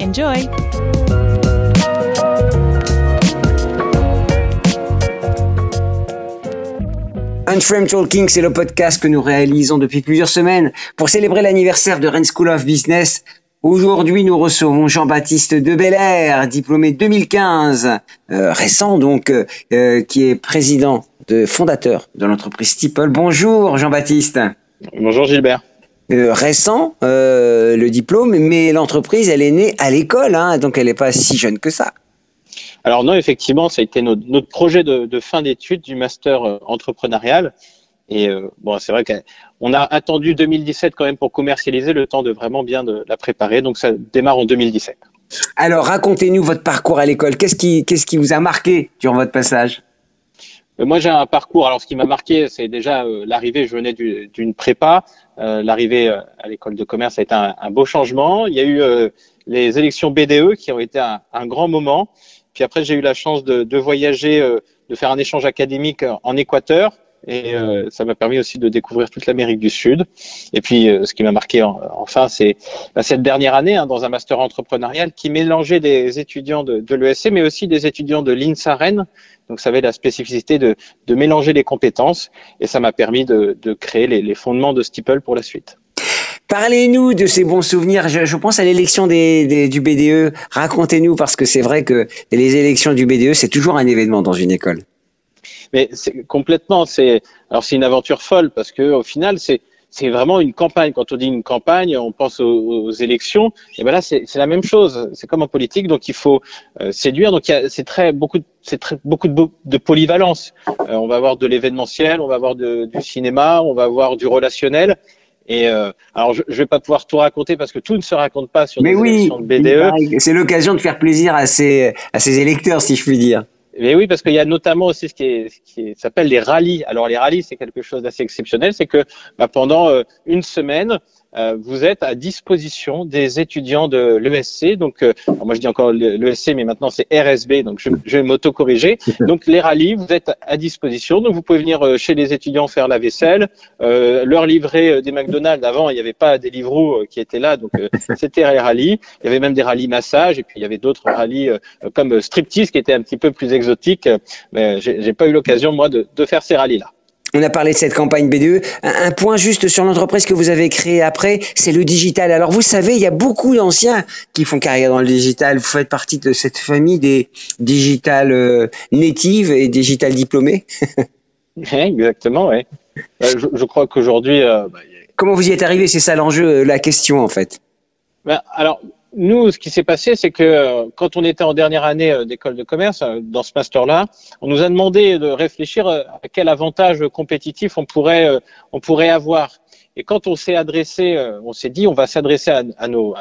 Enjoy! Unframe Talking, c'est le podcast que nous réalisons depuis plusieurs semaines pour célébrer l'anniversaire de Rennes School of Business. Aujourd'hui, nous recevons Jean-Baptiste de Belair, diplômé 2015, euh, récent donc, euh, euh, qui est président de fondateur de l'entreprise Steeple. Bonjour Jean-Baptiste. Bonjour Gilbert. Euh, récent euh, le diplôme, mais l'entreprise, elle est née à l'école, hein, donc elle n'est pas si jeune que ça. Alors non, effectivement, ça a été notre, notre projet de, de fin d'études du master euh, entrepreneurial. Et euh, bon, c'est vrai qu'on a attendu 2017 quand même pour commercialiser le temps de vraiment bien de la préparer. Donc ça démarre en 2017. Alors racontez-nous votre parcours à l'école. Qu'est-ce qui, qu'est-ce qui vous a marqué durant votre passage? Moi, j'ai un parcours. Alors, ce qui m'a marqué, c'est déjà euh, l'arrivée. Je venais du- d'une prépa. Euh, l'arrivée euh, à l'école de commerce a été un, beau changement. Il y a eu euh, les élections BDE qui ont été un, grand moment. Puis après, j'ai eu la chance de, voyager, euh, de faire un échange académique euh, en Équateur. Et euh, ça m'a permis aussi de découvrir toute l'Amérique du Sud. Et puis, euh, ce qui m'a marqué en- enfin, c'est bah, cette dernière année hein, dans un master entrepreneurial qui mélangeait des étudiants de, de l'ESC, mais aussi des étudiants de l'INSA Rennes. Donc, ça avait la spécificité de, de mélanger les compétences. Et ça m'a permis de, de créer les, les fondements de Steeple pour la suite. Parlez-nous de ces bons souvenirs. Je, je pense à l'élection des, des- du BDE. Racontez-nous parce que c'est vrai que les élections du BDE, c'est toujours un événement dans une école. Mais c'est complètement, c'est alors c'est une aventure folle parce que au final c'est c'est vraiment une campagne. Quand on dit une campagne, on pense aux, aux élections. Et ben là c'est la même chose. C'est comme en politique, donc il faut euh, séduire. Donc il y a- c'est très beaucoup de- c'est très beaucoup de, de polyvalence. Euh, on va avoir de l'événementiel, on va avoir de- du cinéma, on va avoir du relationnel. Et euh, alors je, je vais pas pouvoir tout raconter parce que tout ne se raconte pas sur des oui, élections de BDE. c'est l'occasion de faire plaisir à ses, à ses électeurs, si je puis dire. Mais oui, parce qu'il y a notamment aussi ce qui, est, ce qui s'appelle les rallyes. Alors les rallyes, c'est quelque chose d'assez exceptionnel, c'est que bah, pendant euh, une semaine, vous êtes à disposition des étudiants de l'ESC. Donc, euh, moi je dis encore le- l'ESC, mais maintenant c'est RSB, donc je, je vais m'auto-corriger. Donc les rallyes, vous êtes à disposition. Donc vous pouvez venir euh, chez les étudiants faire la vaisselle, euh, leur livrer euh, des McDonald's. Avant, il n'y avait pas des livreaux euh, qui étaient là, donc euh, c'était les rallyes. Il y avait même des rallyes massage, et puis il y avait d'autres rallyes euh, comme euh, striptease qui étaient un petit peu plus exotiques. euh, Mais j'ai j'ai pas eu l'occasion moi de, de faire ces rallyes-là. On a parlé de cette campagne BDE. Un, point juste sur l'entreprise que vous avez créée après, c'est le digital. Alors vous savez, il y a beaucoup d'anciens qui font carrière dans le digital. Vous faites partie de cette famille des digital euh, natives et digital diplômés. Exactement, oui. je, je crois qu'aujourd'hui, euh, bah, a- Comment vous y êtes arrivé? C'est ça l'enjeu, euh, la question en fait. Ben, alors, nous, ce qui s'est passé, c'est que euh, quand on était en dernière année euh, d'école de commerce, euh, dans ce master-là, on nous a demandé de réfléchir à quel avantage compétitif on pourrait, on pourrait avoir. Et quand on s'est adressé, on s'est dit, on va s'adresser à, nos,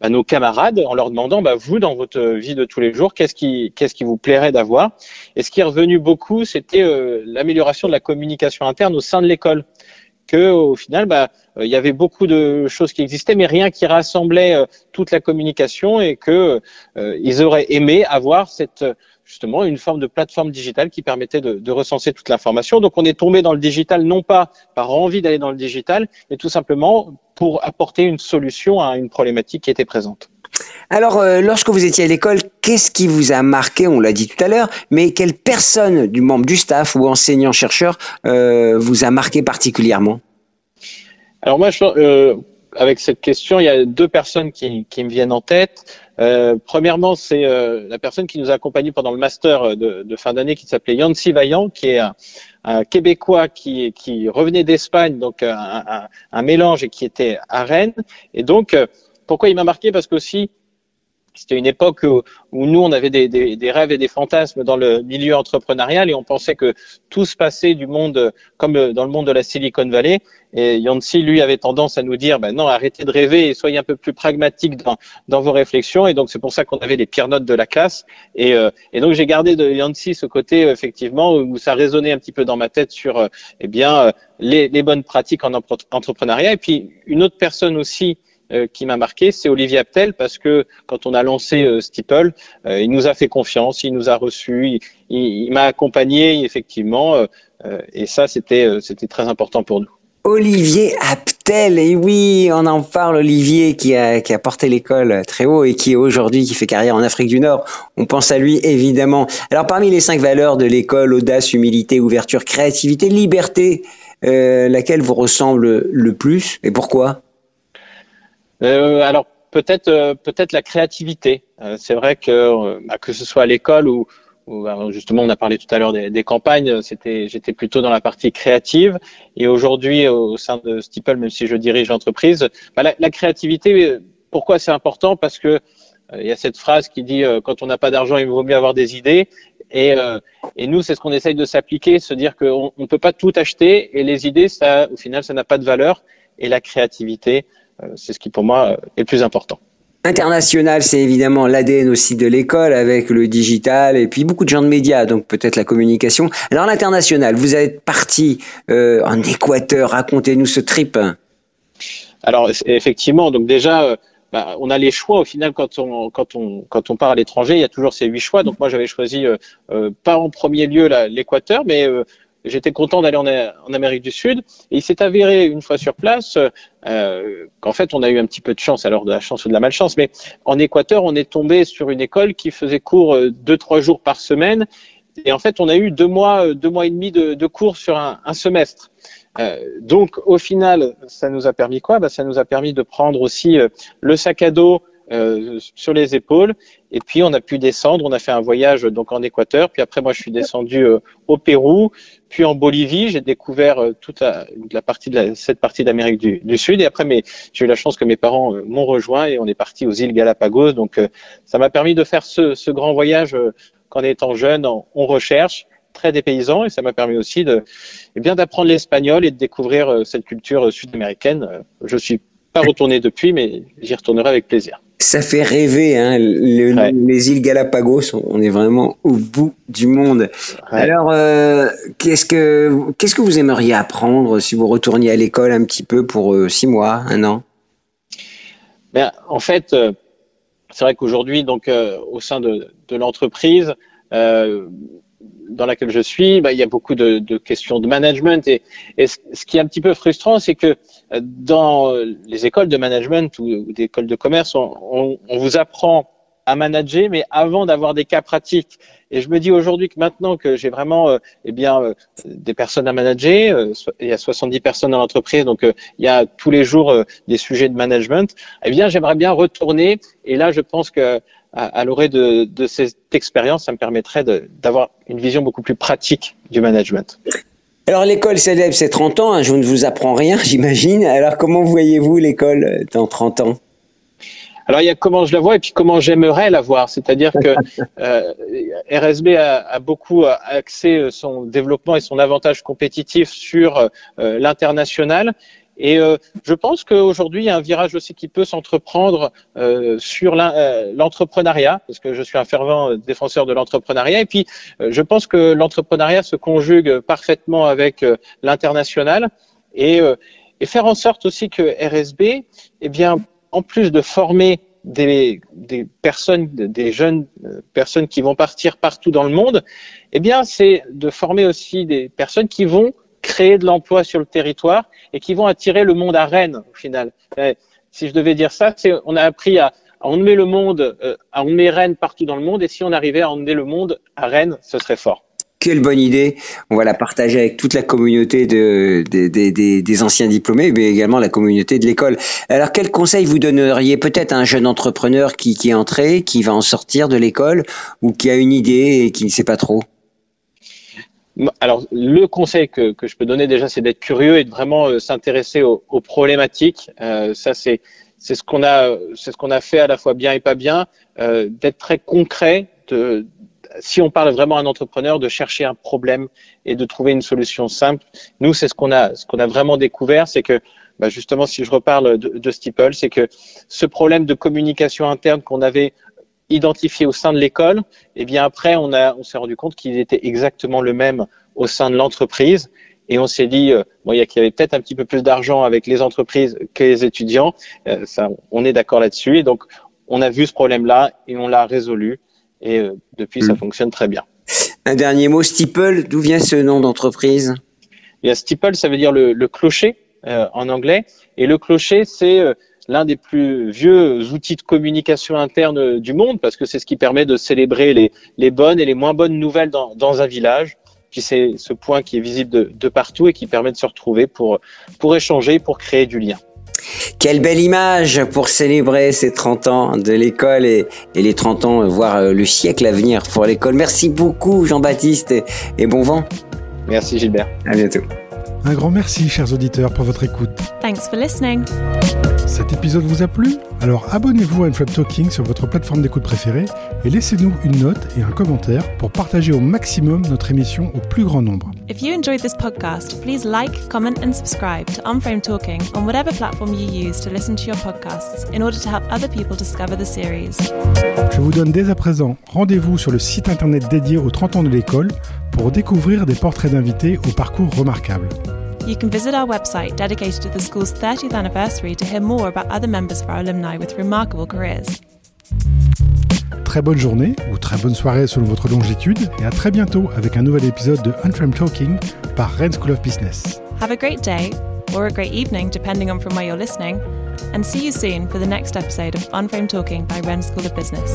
à, nos camarades en leur demandant, bah, vous, dans votre vie de tous les jours, qu'est-ce qui, qu'est-ce qui vous plairait d'avoir? Et ce qui est revenu beaucoup, c'était l'amélioration de la communication interne au sein de l'école que au final, bah, il y avait beaucoup de choses qui existaient, mais rien qui rassemblait toute la communication et que ils auraient aimé avoir cette justement une forme de plateforme digitale qui permettait de recenser toute l'information. Donc on est tombé dans le digital non pas par envie d'aller dans le digital, mais tout simplement pour apporter une solution à une problématique qui était présente. Alors, euh, lorsque vous étiez à l'école, qu'est-ce qui vous a marqué On l'a dit tout à l'heure, mais quelle personne du membre du staff ou enseignant-chercheur euh, vous a marqué particulièrement? Alors moi, je, euh, avec cette question, il y a deux personnes qui, qui me viennent en tête. Euh, premièrement, c'est euh, la personne qui nous a accompagnés pendant le master de, de fin d'année qui s'appelait Yancy Vaillant, qui est un, un Québécois qui, qui revenait d'Espagne, donc un, un, un, mélange et qui était à Rennes. Et donc, euh, pourquoi il m'a marqué? Parce qu'aussi, c'était une époque où, nous, on avait des, des, des, rêves et des fantasmes dans le milieu entrepreneurial et on pensait que tout se passait du monde comme dans le monde de la Silicon Valley. Et Yancy, lui, avait tendance à nous dire, ben non, arrêtez de rêver et soyez un peu plus pragmatique dans, dans vos réflexions. Et donc, c'est pour ça qu'on avait les pires notes de la classe. Et, euh, et donc, j'ai gardé de Yancy ce côté, effectivement, où ça résonnait un petit peu dans ma tête sur, euh, eh bien, euh, les, les bonnes pratiques en entrepreneuriat. Et puis, une autre personne aussi euh, qui m'a marqué, c'est Olivier Aptel, parce que quand on a lancé euh, Steeple, euh, il nous a fait confiance, il nous a reçus, il, m'a accompagné effectivement, et ça c'était c'était très important pour nous. Olivier Aptel, et oui, on en parle, Olivier qui a, qui a porté l'école très haut et qui aujourd'hui, qui fait carrière en Afrique du Nord. On pense à lui, évidemment. Alors, parmi les cinq valeurs de l'école, audace, humilité, ouverture, créativité, liberté, laquelle vous ressemble le plus et pourquoi? Euh, alors peut-être euh, peut-être la créativité. Euh, c'est vrai que bah, que ce soit à l'école ou, bah, justement on a parlé tout à l'heure des, campagnes, c'était j'étais plutôt dans la partie créative et aujourd'hui au sein de Steeple, même si je dirige l'entreprise, bah, la, créativité. Pourquoi c'est important? Parce que il y a cette phrase qui dit quand on n'a pas d'argent, il vaut mieux avoir des idées. Et, et nous, c'est ce qu'on essaye de s'appliquer, se dire qu'on ne peut pas tout acheter et les idées, ça, au final, ça n'a pas de valeur. Et la créativité, euh, c'est ce qui pour moi euh, est le plus important. International, c'est évidemment l'ADN aussi de l'école avec le digital et puis beaucoup de gens de médias, donc peut-être la communication. Alors l'international, vous êtes parti euh, en Équateur, racontez-nous ce trip. Alors effectivement, donc déjà, bah, on a les choix au final quand on quand on quand on part à l'étranger, il y a toujours ces huit choix. Donc moi j'avais choisi pas en premier lieu l'Équateur, mais j'étais content d'aller en, Amérique du Sud. Et il s'est avéré une fois sur place euh, qu'en fait on a eu un petit peu de chance, alors de la chance ou de la malchance, mais en Équateur on est tombé sur une école qui faisait cours euh, deux trois jours par semaine. Et en fait on a eu deux mois, euh, deux mois et demi de, cours sur un, un semestre. Euh, donc au final, ça nous a permis quoi? Bah, Ça nous a permis de prendre aussi euh, le sac à dos euh, sur les épaules. Et puis on a pu descendre. On a fait un voyage donc en Équateur. Puis après moi je suis descendu euh, au Pérou, puis en Bolivie. J'ai découvert euh, toute la, la, partie de cette partie d'Amérique du, du, Sud. Et après j'ai eu la chance que mes parents m'ont rejoint et on est parti aux îles Galapagos. Donc ça m'a permis de faire ce, ce grand voyage qu'en étant jeune on, recherche très dépaysant et ça m'a permis aussi de eh bien d'apprendre l'espagnol et de découvrir cette culture sud-américaine. Je suis pas retourné depuis, mais j'y retournerai avec plaisir. Ça fait rêver, hein, les îles Galapagos. On est vraiment au bout du monde. Alors, euh, qu'est-ce que qu'est-ce que vous aimeriez apprendre si vous retourniez à l'école un petit peu pour euh, six mois, un an? Ben, En fait, euh, c'est vrai qu'aujourd'hui, donc, au sein de, de l'entreprise, dans laquelle je suis, bah, il y a beaucoup de, de questions de management. Et, et, ce qui est un petit peu frustrant, c'est que euh, dans les écoles de management ou, ou des écoles de commerce, on, on, on, vous apprend à manager, mais avant d'avoir des cas pratiques. Et je me dis aujourd'hui que maintenant que j'ai vraiment euh, eh bien, euh, des personnes à manager, euh, il y a 70 personnes dans l'entreprise, donc il y a tous les jours des sujets de management, eh bien j'aimerais bien retourner. Et là, je pense que à, l'orée de, de, cette expérience, ça me permettrait d'avoir une vision beaucoup plus pratique du management. Alors l'école célèbre ses 30 ans, hein, je ne vous apprends rien, j'imagine. Alors comment voyez-vous l'école dans 30 ans? Alors il y a comment je la vois et puis comment j'aimerais la voir. C'est-à-dire que euh, RSB a, a, beaucoup axé son développement et son avantage compétitif sur euh, l'international et euh, je pense qu'aujourd'hui, il y a un virage aussi qui peut s'entreprendre euh, sur euh, l'entrepreneuriat, parce que je suis un fervent défenseur de l'entrepreneuriat. Et puis, je pense que l'entrepreneuriat se conjugue parfaitement avec l'international. et, et faire en sorte aussi que RSB, eh bien, en plus de former des, des, personnes, des jeunes personnes qui vont partir partout dans le monde, eh bien, c'est de former aussi des personnes qui vont créer de l'emploi sur le territoire et qui vont attirer le monde à Rennes au final. Si je devais dire ça, c'est on a appris à, à emmener le monde, euh, à emmener Rennes partout dans le monde et si on arrivait à emmener le monde à Rennes, ce serait fort. Quelle bonne idée. On va la partager avec toute la communauté de, des anciens diplômés, mais également la communauté de l'école. Alors, quel conseil vous donneriez peut-être à un jeune entrepreneur qui, qui est entré, qui va en sortir de l'école ou qui a une idée et qui ne sait pas trop? Alors, le conseil que, que, je peux donner déjà, c'est d'être curieux et de vraiment euh, s'intéresser aux, aux, problématiques. Euh, ça, c'est c'est ce qu'on a c'est ce qu'on a fait à la fois bien et pas bien, euh, d'être très concret. De, si on parle vraiment à un entrepreneur, de chercher un problème et de trouver une solution simple. Nous, c'est ce qu'on a ce qu'on a vraiment découvert, c'est que bah justement, si je reparle de, de Steeple, c'est que ce problème de communication interne qu'on avait identifié au sein de l'école, et eh bien après on a on s'est rendu compte qu'il était exactement le même au sein de l'entreprise. Et on s'est dit euh, bon il y avait peut-être un petit peu plus d'argent avec les entreprises que les étudiants, euh, ça on est d'accord là-dessus. Et donc on a vu ce problème-là et on l'a résolu. Et euh, depuis ça hmm. fonctionne très bien. Un dernier mot Steeple, d'où vient ce nom d'entreprise? Il y a Steeple, ça veut dire le, le clocher en anglais. Et le clocher c'est l'un des plus vieux outils de communication interne du monde parce que c'est ce qui permet de célébrer les, les bonnes et les moins bonnes nouvelles dans, dans un village. Puis c'est ce point qui est visible de, de, partout et qui permet de se retrouver pour, pour échanger, pour créer du lien. Quelle belle image pour célébrer ces 30 ans de l'école et, et, les 30 ans, voire euh, le siècle à venir pour l'école. Merci beaucoup Jean-Baptiste et, et bon vent. Merci Gilbert. À bientôt. Un grand merci, chers auditeurs, pour votre écoute. Thanks for listening. Cet épisode vous a plu? Alors abonnez-vous à Unflap Talking sur votre plateforme d'écoute préférée et laissez-nous une note et un commentaire pour partager au maximum notre émission au plus grand nombre. If you enjoyed this podcast, please like, comment and subscribe to Unframe Talking on whatever platform you use to listen to your podcasts in order to help other people discover the series. Je vous donne dès à présent rendez-vous sur le site internet dédié aux 30 ans de l'école pour découvrir des portraits d'invités au parcours remarquable. You can visit our website dedicated to the school's 30th anniversary to hear more about other members of our alumni with remarkable careers. Très bonne journée ou très bonne soirée selon votre longitude et à très bientôt avec un nouvel épisode de Unframed Talking par Rennes School of Business. Have a great day or a great evening depending on from where you're listening and see you soon for the next episode of Unframed Talking by Rennes School of Business.